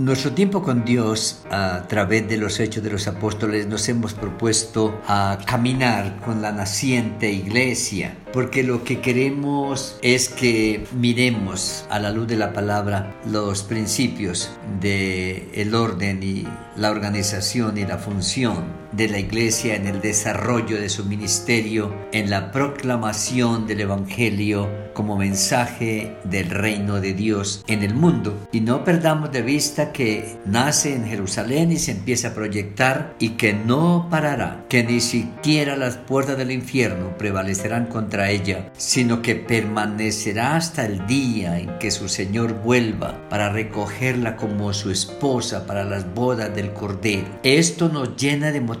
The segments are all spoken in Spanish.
Nuestro tiempo con Dios a través de los hechos de los apóstoles nos hemos propuesto a caminar con la naciente iglesia porque lo que queremos es que miremos a la luz de la palabra los principios de el orden y la organización y la función de la iglesia en el desarrollo de su ministerio, en la proclamación del evangelio como mensaje del reino de Dios en el mundo y no perdamos de vista que nace en Jerusalén y se empieza a proyectar y que no parará, que ni siquiera las puertas del infierno prevalecerán contra ella, sino que permanecerá hasta el día en que su Señor vuelva para recogerla como su esposa para las bodas del Cordero. Esto nos llena de motivación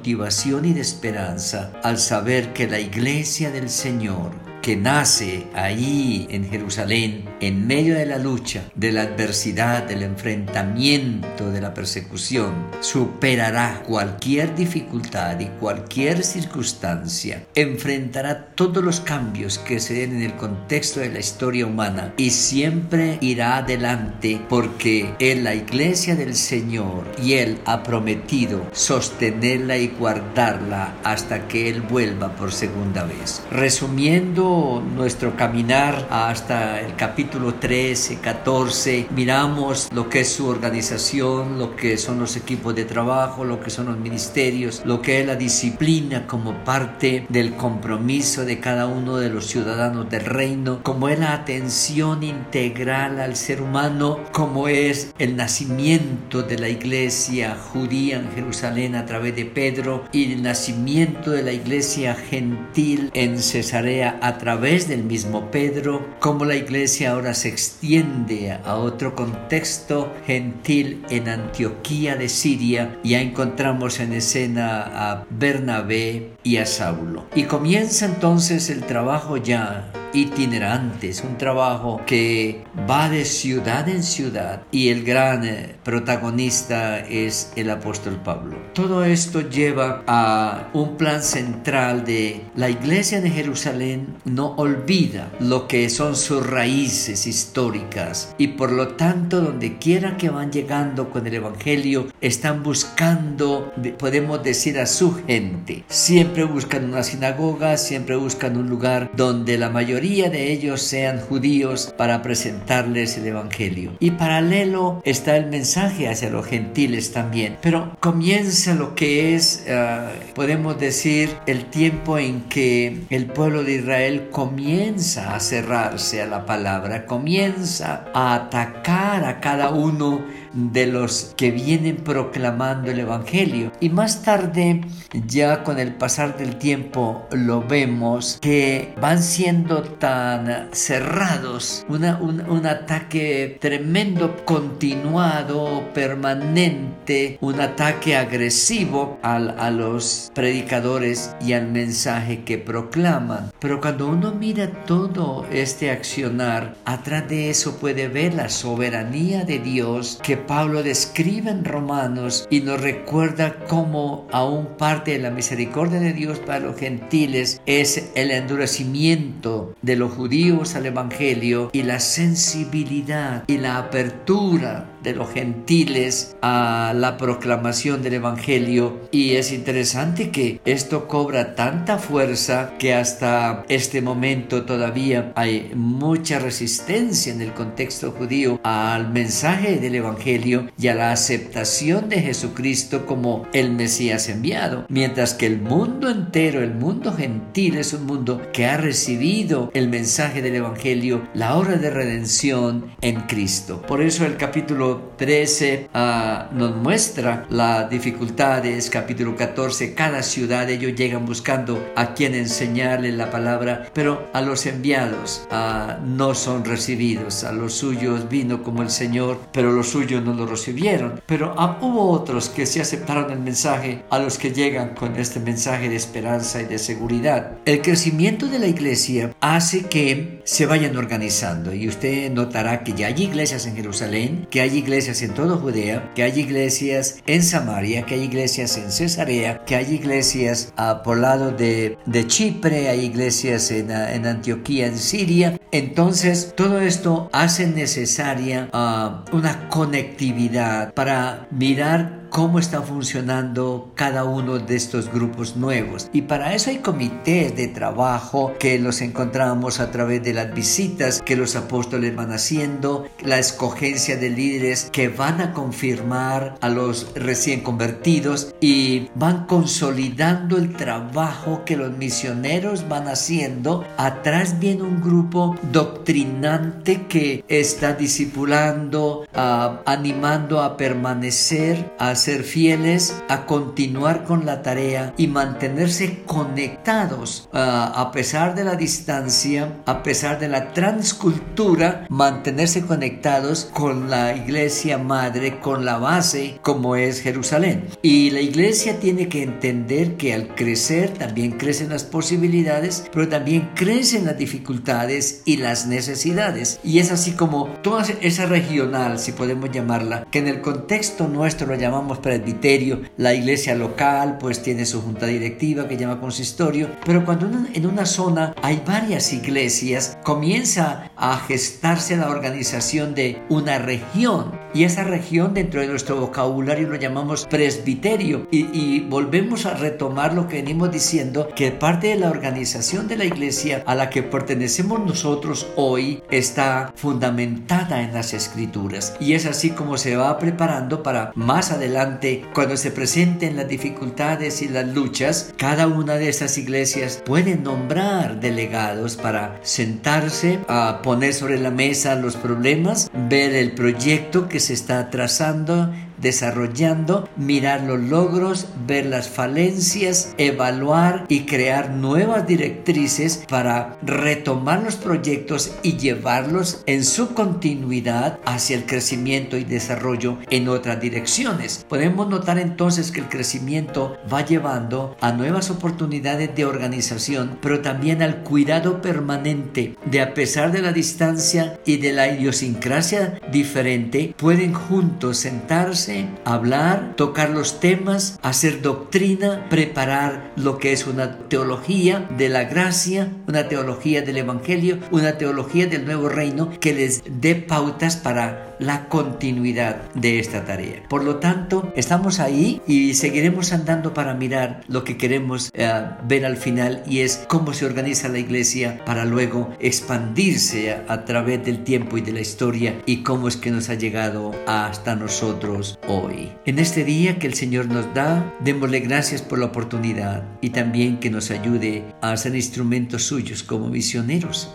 y de esperanza al saber que la iglesia del Señor que nace ahí en Jerusalén, en medio de la lucha, de la adversidad, del enfrentamiento, de la persecución, superará cualquier dificultad y cualquier circunstancia, enfrentará todos los cambios que se den en el contexto de la historia humana y siempre irá adelante porque en la iglesia del Señor y Él ha prometido sostenerla y guardarla hasta que Él vuelva por segunda vez. Resumiendo nuestro caminar hasta el capítulo 13, 14, miramos lo que es su organización, lo que son los equipos de trabajo, lo que son los ministerios, lo que es la disciplina como parte del compromiso de cada uno de los ciudadanos del reino, como es la atención integral al ser humano, como es el nacimiento de la iglesia judía en Jerusalén a través de Pedro y el nacimiento de la iglesia gentil en Cesarea a través del mismo Pedro, cómo la iglesia ahora se extiende a otro contexto gentil en Antioquía de Siria. Ya encontramos en escena a Bernabé y a Saulo. Y comienza entonces el trabajo ya itinerantes, un trabajo que va de ciudad en ciudad y el gran eh, protagonista es el apóstol Pablo. Todo esto lleva a un plan central de la iglesia de Jerusalén no olvida lo que son sus raíces históricas y por lo tanto donde quiera que van llegando con el evangelio están buscando podemos decir a su gente siempre buscan una sinagoga siempre buscan un lugar donde la mayoría de ellos sean judíos para presentarles el Evangelio. Y paralelo está el mensaje hacia los gentiles también. Pero comienza lo que es, ah, podemos decir, el tiempo en que el pueblo de Israel comienza a cerrarse a la palabra, comienza a atacar a cada uno de los que vienen proclamando el Evangelio. Y más tarde, ya con el pasar del tiempo, lo vemos que van siendo tan cerrados, una, un, ataque tremendo, continuado, permanente, un ataque agresivo al, a los predicadores y al mensaje que proclaman. Pero cuando uno mira todo este accionar, atrás de eso puede ver la soberanía de Dios que Pablo describe en Romanos y nos recuerda cómo aún parte de la misericordia de Dios para los gentiles es el endurecimiento de los judíos al Evangelio y la sensibilidad y la apertura de los gentiles a la proclamación del Evangelio y es interesante que esto cobra tanta fuerza que hasta este momento todavía hay mucha resistencia en el contexto judío al mensaje del Evangelio y a la aceptación de Jesucristo como el Mesías enviado, mientras que el mundo entero, el mundo gentil es un mundo que ha recibido el mensaje del Evangelio, la obra de redención en Cristo. Por eso el capítulo 13 ah, nos muestra las dificultades, capítulo 14, cada ciudad ellos llegan buscando a quien enseñarle la palabra, pero a los enviados ah, no son recibidos, a los suyos vino como el Señor, pero los suyos no lo recibieron, pero ah, hubo otros que sí aceptaron el mensaje, a los que llegan con este mensaje de esperanza y de seguridad. El crecimiento de la iglesia hace que se vayan organizando y usted notará que ya hay iglesias en Jerusalén, que hay iglesias en toda Judea, que hay iglesias en Samaria, que hay iglesias en Cesarea, que hay iglesias uh, por lado de, de, Chipre, hay iglesias en, uh, en, Antioquía, en Siria. Entonces, todo esto hace necesaria uh, una conectividad para mirar cómo está funcionando cada uno de estos grupos nuevos. Y para eso hay comités de trabajo que los encontramos a través de las visitas que los apóstoles van haciendo, la escogencia de líderes que van a confirmar a los recién convertidos y van consolidando el trabajo que los misioneros van haciendo. Atrás viene un grupo doctrinante que está discipulando, uh, animando a permanecer, a ser fieles, a continuar con la tarea y mantenerse conectados uh, a pesar de la distancia, a pesar de la transcultura, mantenerse conectados con la iglesia madre, con la base como es Jerusalén. Y la iglesia tiene que entender que al crecer también crecen las posibilidades, pero también crecen las dificultades y las necesidades. Y es así como toda esa regional, si podemos llamarla, que en el contexto nuestro lo llamamos presbiterio, la iglesia local pues tiene su junta directiva que llama consistorio, pero cuando en una zona hay varias iglesias, comienza a gestarse la organización de una región. Y esa región dentro de nuestro vocabulario lo llamamos presbiterio. Y, volvemos a retomar lo que venimos diciendo que parte de la organización de la iglesia a la que pertenecemos nosotros hoy está fundamentada en las escrituras. Y es así como se va preparando para más adelante cuando se presenten las dificultades y las luchas, cada una de esas iglesias puede nombrar delegados para sentarse a poner sobre la mesa los problemas, ver el proyecto que se está trazando desarrollando, mirar los logros, ver las falencias, evaluar y crear nuevas directrices para retomar los proyectos y llevarlos en su continuidad hacia el crecimiento y desarrollo en otras direcciones. Podemos notar entonces que el crecimiento va llevando a nuevas oportunidades de organización, pero también al cuidado permanente de a pesar de la distancia y de la idiosincrasia diferente, pueden juntos sentarse hablar, tocar los temas, hacer doctrina, preparar lo que es una teología de la gracia, una teología del Evangelio, una teología del nuevo reino que les dé pautas para la continuidad de esta tarea. Por lo tanto, estamos ahí y seguiremos andando para mirar lo que queremos eh, ver al final y es cómo se organiza la iglesia para luego expandirse a, a través del tiempo y de la historia y cómo es que nos ha llegado hasta nosotros hoy. En este día que el Señor nos da, démosle gracias por la oportunidad y también que nos ayude a ser instrumentos suyos como misioneros.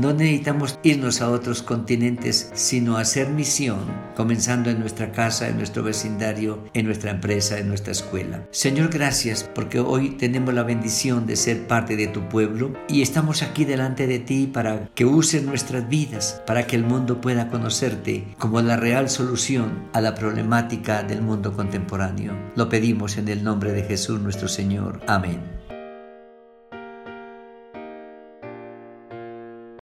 no necesitamos irnos a otros continentes, sino hacer misión, comenzando en nuestra casa, en nuestro vecindario, en nuestra empresa, en nuestra escuela. Señor, gracias porque hoy tenemos la bendición de ser parte de tu pueblo y estamos aquí delante de ti para que uses nuestras vidas, para que el mundo pueda conocerte como la real solución a la problemática del mundo contemporáneo. Lo pedimos en el nombre de Jesús nuestro Señor. Amén.